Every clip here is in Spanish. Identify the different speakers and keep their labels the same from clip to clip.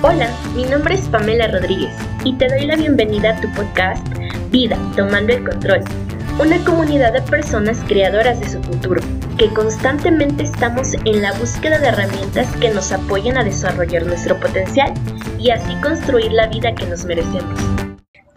Speaker 1: Hola, mi nombre es Pamela Rodríguez y te doy la bienvenida a tu podcast Vida, Tomando el Control, una comunidad de personas creadoras de su futuro, que constantemente estamos en la búsqueda de herramientas que nos apoyen a desarrollar nuestro potencial y así construir la vida que nos merecemos.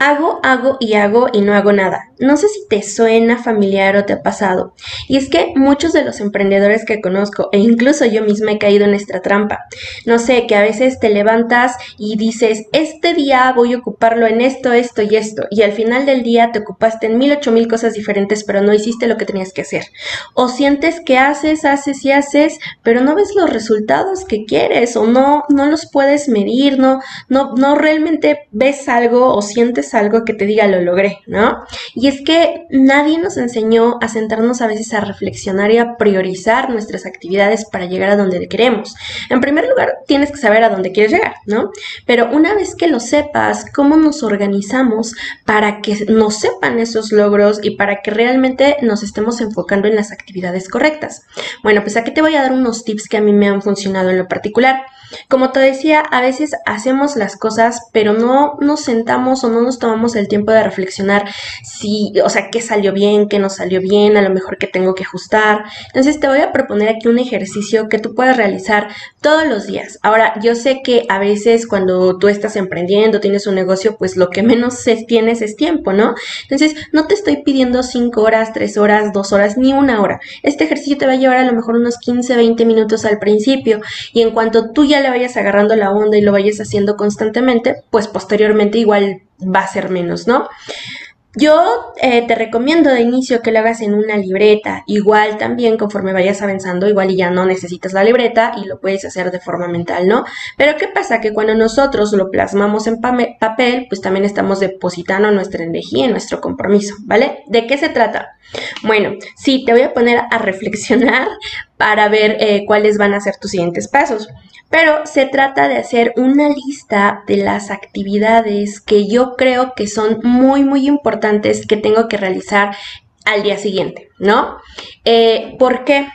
Speaker 1: Hago, hago y hago y no hago nada. No sé si te suena familiar o te ha pasado. Y es que muchos de los emprendedores que conozco, e incluso yo misma he caído en esta trampa. No sé, que a veces te levantas y dices, este día voy a ocuparlo en esto, esto y esto. Y al final del día te ocupaste en mil, ocho mil cosas diferentes, pero no hiciste lo que tenías que hacer. O sientes que haces, haces y haces, pero no ves los resultados que quieres o no, no los puedes medir, no, no, no realmente ves algo o sientes algo que te diga lo logré, ¿no? Y es que nadie nos enseñó a sentarnos a veces a reflexionar y a priorizar nuestras actividades para llegar a donde queremos. En primer lugar, tienes que saber a dónde quieres llegar, ¿no? Pero una vez que lo sepas, ¿cómo nos organizamos para que nos sepan esos logros y para que realmente nos estemos enfocando en las actividades correctas? Bueno, pues aquí te voy a dar unos tips que a mí me han funcionado en lo particular. Como te decía, a veces hacemos las cosas, pero no nos sentamos o no nos tomamos el tiempo de reflexionar si, o sea, qué salió bien, qué no salió bien, a lo mejor qué tengo que ajustar. Entonces te voy a proponer aquí un ejercicio que tú puedas realizar todos los días. Ahora, yo sé que a veces cuando tú estás emprendiendo, tienes un negocio, pues lo que menos tienes es tiempo, ¿no? Entonces, no te estoy pidiendo 5 horas, 3 horas, 2 horas, ni una hora. Este ejercicio te va a llevar a lo mejor unos 15, 20 minutos al principio y en cuanto tú ya le vayas agarrando la onda y lo vayas haciendo constantemente, pues posteriormente igual va a ser menos, ¿no? Yo eh, te recomiendo de inicio que lo hagas en una libreta, igual también conforme vayas avanzando, igual y ya no necesitas la libreta y lo puedes hacer de forma mental, ¿no? Pero ¿qué pasa? Que cuando nosotros lo plasmamos en papel, pues también estamos depositando nuestra energía y nuestro compromiso, ¿vale? ¿De qué se trata? Bueno, sí, te voy a poner a reflexionar para ver eh, cuáles van a ser tus siguientes pasos. Pero se trata de hacer una lista de las actividades que yo creo que son muy, muy importantes que tengo que realizar al día siguiente, ¿no? Eh, ¿Por qué?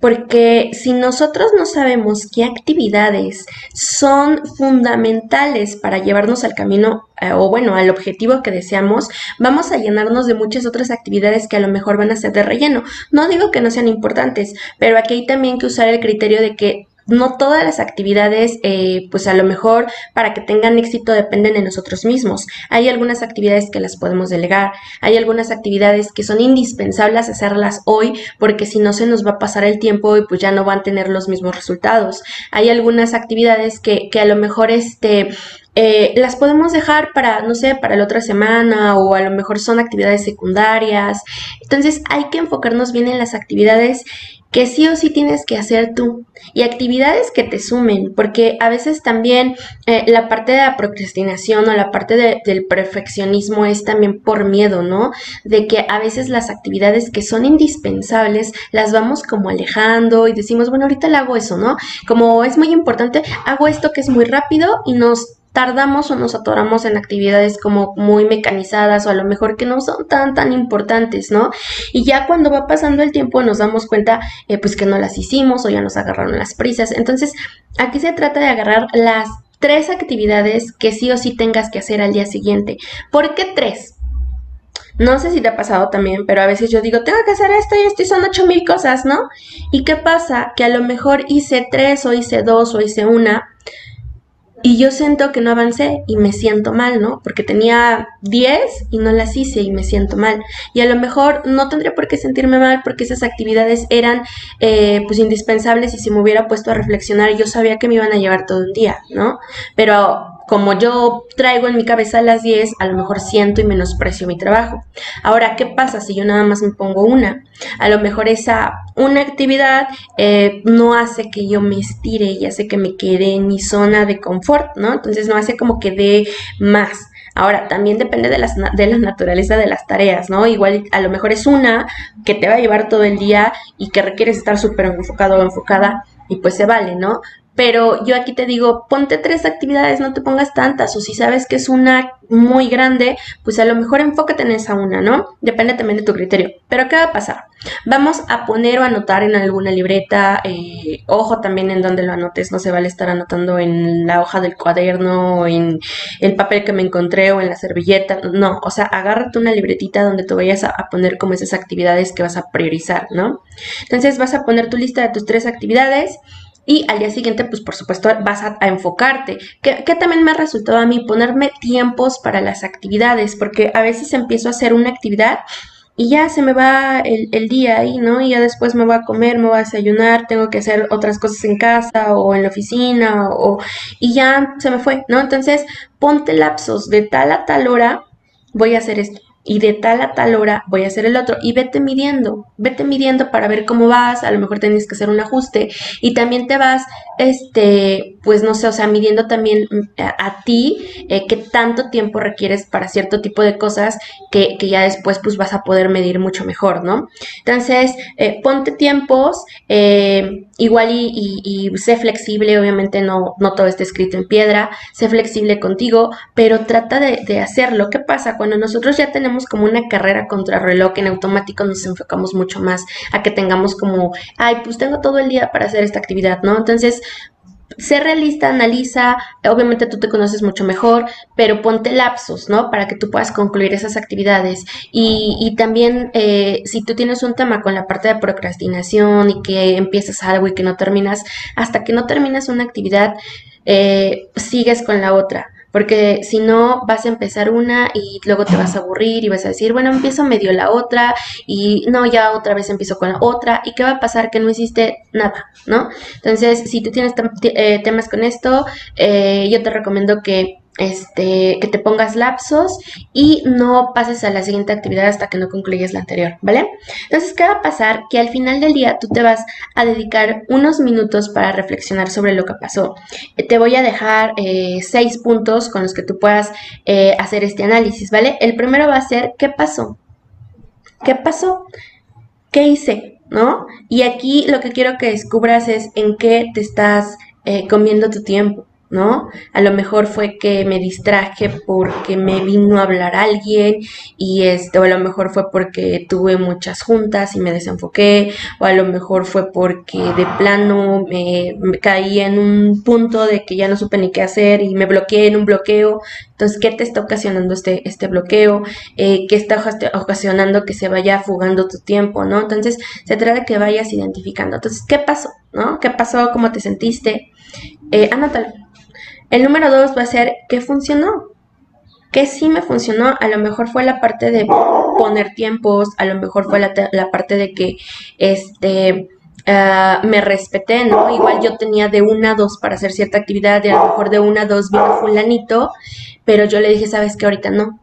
Speaker 1: Porque si nosotros no sabemos qué actividades son fundamentales para llevarnos al camino eh, o bueno, al objetivo que deseamos, vamos a llenarnos de muchas otras actividades que a lo mejor van a ser de relleno. No digo que no sean importantes, pero aquí hay también que usar el criterio de que no todas las actividades, eh, pues a lo mejor para que tengan éxito dependen de nosotros mismos. Hay algunas actividades que las podemos delegar, hay algunas actividades que son indispensables hacerlas hoy porque si no se nos va a pasar el tiempo y pues ya no van a tener los mismos resultados. Hay algunas actividades que, que a lo mejor este eh, las podemos dejar para, no sé, para la otra semana o a lo mejor son actividades secundarias. Entonces hay que enfocarnos bien en las actividades que sí o sí tienes que hacer tú y actividades que te sumen, porque a veces también eh, la parte de la procrastinación o la parte del perfeccionismo es también por miedo, ¿no? De que a veces las actividades que son indispensables las vamos como alejando y decimos, bueno, ahorita le hago eso, ¿no? Como es muy importante, hago esto que es muy rápido y nos tardamos o nos atoramos en actividades como muy mecanizadas o a lo mejor que no son tan tan importantes, ¿no? Y ya cuando va pasando el tiempo nos damos cuenta eh, pues que no las hicimos o ya nos agarraron las prisas. Entonces, aquí se trata de agarrar las tres actividades que sí o sí tengas que hacer al día siguiente. ¿Por qué tres? No sé si te ha pasado también, pero a veces yo digo, tengo que hacer esto y esto y son ocho mil cosas, ¿no? ¿Y qué pasa? Que a lo mejor hice tres o hice dos o hice una, y yo siento que no avancé y me siento mal, ¿no? Porque tenía 10 y no las hice y me siento mal. Y a lo mejor no tendría por qué sentirme mal porque esas actividades eran eh, pues indispensables y si me hubiera puesto a reflexionar yo sabía que me iban a llevar todo un día, ¿no? Pero como yo traigo en mi cabeza las 10, a lo mejor siento y menosprecio mi trabajo. Ahora, ¿qué pasa si yo nada más me pongo una? A lo mejor esa una actividad eh, no hace que yo me estire y hace que me quede en mi zona de confort, ¿no? Entonces no hace como que dé más. Ahora, también depende de, las, de la naturaleza de las tareas, ¿no? Igual a lo mejor es una que te va a llevar todo el día y que requieres estar súper enfocado o enfocada y pues se vale, ¿no?
Speaker 2: Pero yo aquí te digo, ponte tres actividades, no te pongas tantas, o si sabes que es una muy grande, pues a lo mejor enfócate en esa una, ¿no? Depende también de tu criterio. Pero ¿qué va a pasar? Vamos a poner o anotar en alguna libreta, eh, ojo también en donde lo anotes, no se vale estar anotando en la hoja del cuaderno, o en el papel que me encontré o en la servilleta, no, o sea, agárrate una libretita donde te vayas a, poner como esas actividades que vas a priorizar, ¿no? Entonces vas a poner tu lista de tus tres actividades y al día siguiente, pues por supuesto, vas a, enfocarte. Que, también me ha resultado a mí ponerme tiempos para las actividades, porque a veces empiezo a hacer una actividad y ya se me va el, día ahí, ¿no? Y ya después me voy a comer, me voy a desayunar, tengo que hacer otras cosas en casa o en la oficina o, y ya se me fue, ¿no? Entonces, ponte lapsos de tal a tal hora, voy a hacer esto y de tal a tal hora voy a hacer el otro y vete midiendo, vete midiendo para ver cómo vas, a lo mejor tienes que hacer un ajuste y también te vas, este, pues no sé, o sea, midiendo también mm, a, ti eh, qué tanto tiempo requieres para cierto tipo de cosas que, ya después pues vas a poder medir mucho mejor, ¿no? Entonces, eh, ponte tiempos, eh, igual y, sé flexible, obviamente no, no todo está escrito en piedra, sé flexible contigo, pero trata de, de hacerlo. ¿Qué pasa? Cuando nosotros ya tenemos como una carrera contra reloj, en automático nos enfocamos mucho más a que tengamos como, ay, pues tengo todo el día para hacer esta actividad, ¿no? Entonces, sé realista, analiza, obviamente tú te conoces mucho mejor, pero ponte lapsos, ¿no? Para que tú puedas concluir esas actividades. Y, también, eh, si tú tienes un tema con la parte de procrastinación y que empiezas algo y que no terminas, hasta que no terminas una actividad, eh, sigues con la otra porque si no vas a empezar una y luego te vas a aburrir y vas a decir, bueno, empiezo medio la otra y no, ya otra vez empiezo con la otra y qué va a pasar que no hiciste nada, ¿no? Entonces, si tú tienes eh, temas con esto, eh, yo te recomiendo que este, que te pongas lapsos y no pases a la siguiente actividad hasta que no concluyes la anterior, ¿vale? Entonces, ¿qué va a pasar? Que al final del día tú te vas a dedicar unos minutos para reflexionar sobre lo que pasó. Eh, te voy a dejar eh, seis puntos con los que tú puedas eh, hacer este análisis, ¿vale? El primero va a ser, ¿qué pasó? ¿Qué pasó? ¿Qué hice? ¿No? Y aquí lo que quiero que descubras es en qué te estás comiendo tu tiempo. ¿No? A lo mejor fue que me distraje porque me vino a hablar alguien y este, o a lo mejor fue porque tuve muchas juntas y me desenfoqué, o a lo mejor fue porque de plano me, caí en un punto de que ya no supe ni qué hacer y me bloqueé en un bloqueo. Entonces, ¿qué te está ocasionando este, este bloqueo? Eh, ¿Qué está ocasionando que se vaya fugando tu tiempo, ¿no? Entonces, se trata de que vayas identificando. Entonces, ¿qué pasó? ¿No? ¿Qué pasó? ¿Cómo te sentiste? Eh, anótalo el número dos va a ser qué funcionó. ¿Qué sí me funcionó? A lo mejor fue la parte de poner tiempos, a lo mejor fue la, parte de que este ah, me respeté, ¿no? Igual yo tenía de una a dos para hacer cierta actividad, y a lo mejor de una a dos vino fulanito, pero yo le dije, ¿sabes qué? Ahorita no.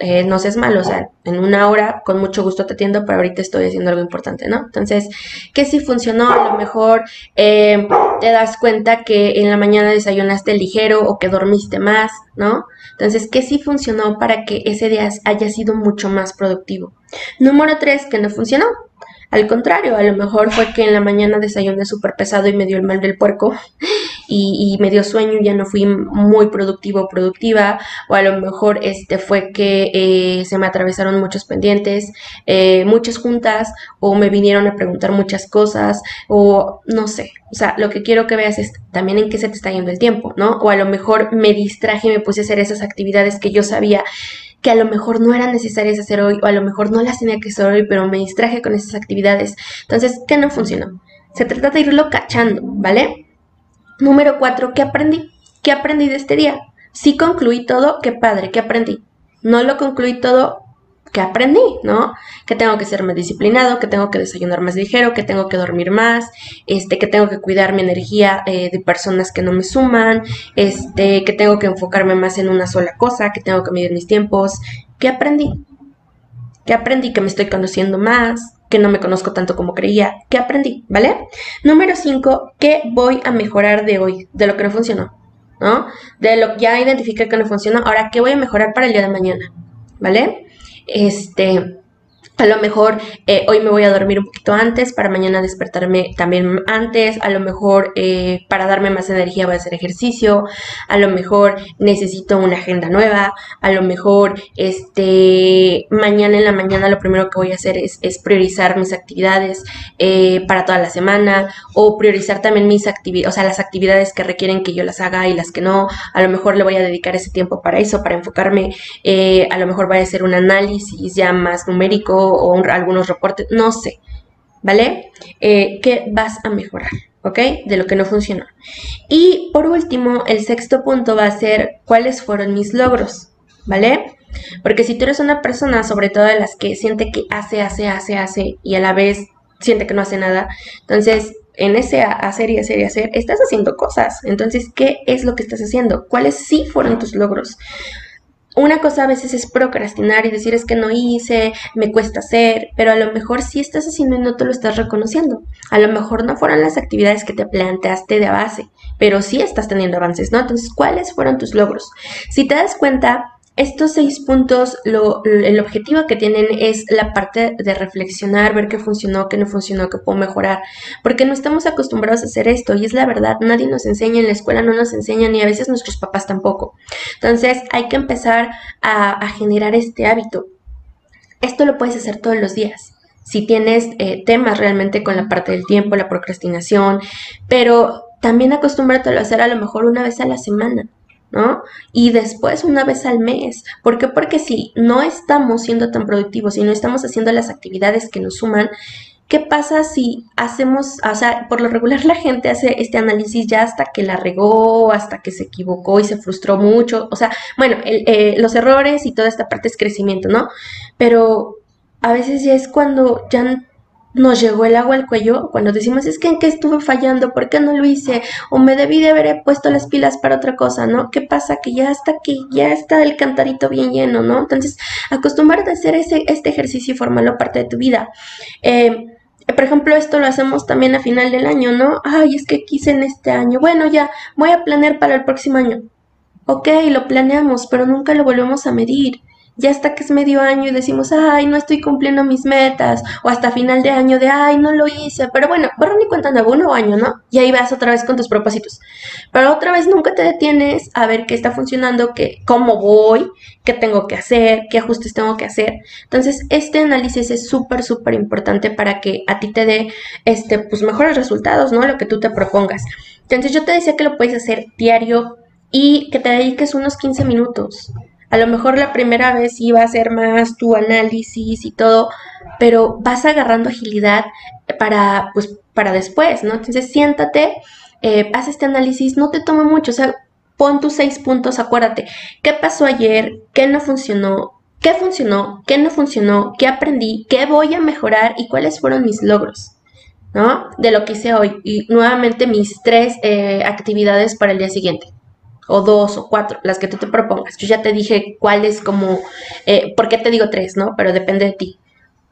Speaker 2: Eh, no seas malo, o sea, en una hora con mucho gusto te atiendo, pero ahorita estoy haciendo algo importante, ¿no? Entonces, ¿qué sí funcionó? A lo mejor eh, te das cuenta que en la mañana desayunaste ligero o que dormiste más, ¿no? Entonces, ¿qué sí funcionó para que ese día haya sido mucho más productivo? Número tres, que no funcionó. Al contrario, a lo mejor fue que en la mañana desayuné súper pesado y me dio el mal del puerco y, me dio sueño ya no fui muy productivo o productiva, o a lo mejor este fue que eh, se me atravesaron muchos pendientes, eh, muchas juntas, o me vinieron a preguntar muchas cosas, o no sé, o sea, lo que quiero que veas es también en qué se te está yendo el tiempo, ¿no? O a lo mejor me distraje y me puse a hacer esas actividades que yo sabía que a lo mejor no eran necesarias hacer hoy o a lo mejor no las tenía que hacer hoy, pero me distraje con esas actividades. Entonces, ¿qué no funcionó? Se trata de irlo cachando, ¿vale? Número cuatro, ¿qué aprendí? ¿Qué aprendí de este día? Si concluí todo, qué padre, ¿qué aprendí? No lo concluí todo, ¿qué aprendí? ¿No? Que tengo que ser más disciplinado, que tengo que desayunar más ligero, que tengo que dormir más, este, que tengo que cuidar mi energía eh, de personas que no me suman, este, que tengo que enfocarme más en una sola cosa, que tengo que medir mis tiempos. ¿Qué aprendí? ¿Qué aprendí? Que me estoy conociendo más, que no me conozco tanto como creía, ¿qué aprendí? ¿Vale? Número 5, ¿qué voy a mejorar de hoy? De lo que no funcionó, ¿no? De lo que ya identifiqué que no funcionó, ahora, ¿qué voy a mejorar para el día de mañana? ¿Vale? Este, A lo mejor eh, hoy me voy a dormir un poquito antes para mañana despertarme también antes. A lo mejor eh, para darme más energía voy a hacer ejercicio. A lo mejor necesito una agenda nueva. A lo mejor este mañana en la mañana lo primero que voy a hacer es, priorizar mis actividades eh, para toda la semana o priorizar también mis actividades, o sea, las actividades que requieren que yo las haga y las que no. A lo mejor le voy a dedicar ese tiempo para eso, para enfocarme. a lo mejor voy a hacer un análisis ya más numérico o algunos reportes, no sé, ¿vale? Eh, ¿Qué vas a mejorar? ¿Ok? De lo que no funcionó. Y por último, el sexto punto va a ser cuáles fueron mis logros, ¿vale? Porque si tú eres una persona, sobre todo de las que siente que hace, hace, hace, hace y a la vez siente que no hace nada, entonces en ese hacer y hacer y hacer, estás haciendo cosas. Entonces, ¿qué es lo que estás haciendo? ¿Cuáles sí fueron tus logros? Una cosa a veces es procrastinar y decir es que no hice, me cuesta hacer, pero a lo mejor sí estás haciendo y no te lo estás reconociendo. A lo mejor no fueron las actividades que te planteaste de base, pero sí estás teniendo avances, ¿no? Entonces, ¿cuáles fueron tus logros? Si te das cuenta, estos seis puntos, el objetivo que tienen es la parte de reflexionar, ver qué funcionó, qué no funcionó, qué puedo mejorar, porque no estamos acostumbrados a hacer esto y es la verdad, nadie nos enseña, en la escuela no nos enseñan y a veces nuestros papás tampoco. Entonces hay que empezar a, generar este hábito. Esto lo puedes hacer todos los días. Si tienes eh, temas realmente con la parte del tiempo, la procrastinación, pero también acostúmbrate a hacer a lo mejor una vez a la semana. ¿No? Y después una vez al mes. ¿Por qué? Porque si no estamos siendo tan productivos, y no estamos haciendo las actividades que nos suman, ¿qué pasa si hacemos, o sea, por lo regular la gente hace este análisis ya hasta que la regó, hasta que se equivocó y se frustró mucho? O sea, bueno, eh, los errores y toda esta parte es crecimiento, ¿no? Pero a veces ya es cuando ya nos llegó el agua al cuello cuando decimos es que en qué estuve fallando, por qué no lo hice, o me debí de haber puesto las pilas para otra cosa, ¿no? ¿Qué pasa? Que ya está aquí, ya está el cantarito bien lleno, ¿no? Entonces, acostumbrarte a hacer ese, este ejercicio y formarlo parte de tu vida. Eh, por ejemplo, esto lo hacemos también a final del año, ¿no? Ay, es que quise en este año. Bueno, ya, voy a planear para el próximo año. Ok, lo planeamos, pero nunca lo volvemos a medir ya hasta que es medio año y decimos, ay, no estoy cumpliendo mis metas, o hasta final de año de, ay, no lo hice, pero bueno, borrón y cuenta nuevo, un nuevo año, ¿no? Y ahí vas otra vez con tus propósitos. Pero otra vez nunca te detienes a ver qué está funcionando, qué, cómo voy, qué tengo que hacer, qué ajustes tengo que hacer. Entonces, este análisis es súper, súper importante para que a ti te dé, este, pues, mejores resultados, ¿no? Lo que tú te propongas. Entonces, yo te decía que lo puedes hacer diario y que te dediques unos 15 minutos. A lo mejor la primera vez iba a ser más tu análisis y todo, pero vas agarrando agilidad para, pues, para después, ¿no? Entonces siéntate, eh, haz este análisis, no te toma mucho, o sea, pon tus seis puntos, acuérdate, ¿qué pasó ayer? ¿Qué no funcionó? ¿Qué funcionó? ¿Qué no funcionó? ¿Qué aprendí? ¿Qué voy a mejorar? ¿Y cuáles fueron mis logros? ¿No? De lo que hice hoy. Y nuevamente mis tres eh, actividades para el día siguiente o dos o cuatro, las que tú te propongas. Yo ya te dije cuál es como, eh, ¿por qué te digo tres, no? Pero depende de ti.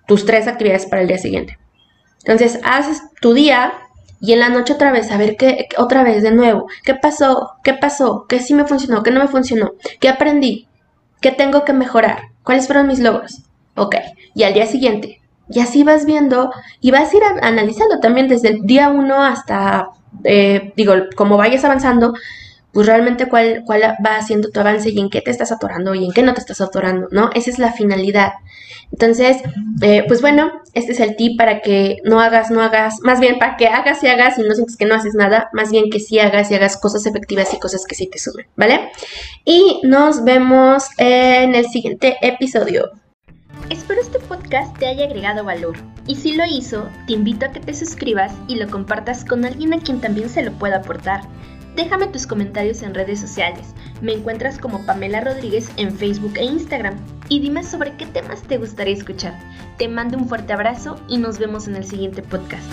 Speaker 2: Tus tres actividades para el día siguiente. Entonces, haces tu día y en la noche otra vez, a ver qué, otra vez de nuevo, ¿qué pasó? ¿Qué pasó? ¿Qué sí me funcionó? ¿Qué no me funcionó? ¿Qué aprendí? ¿Qué tengo que mejorar? ¿Cuáles fueron mis logros? Ok, y al día siguiente. Y así vas viendo y vas a ir analizando también desde el día uno hasta, eh, digo, como vayas avanzando, pues realmente cuál, cuál va haciendo tu avance y en qué te estás atorando y en qué no te estás atorando, ¿no? Esa es la finalidad. Entonces, eh, pues bueno, este es el tip para que no hagas, no hagas, más bien para que hagas y hagas y no sientes que no haces nada, más bien que sí hagas y hagas cosas efectivas y cosas que sí te sumen, ¿vale? Y nos vemos en el siguiente episodio.
Speaker 1: Espero este podcast te haya agregado valor y si lo hizo, te invito a que te suscribas y lo compartas con alguien a quien también se lo pueda aportar. Déjame tus comentarios en redes sociales. Me encuentras como Pamela Rodríguez en Facebook e Instagram. Y dime sobre qué temas te gustaría escuchar. Te mando un fuerte abrazo y nos vemos en el siguiente podcast.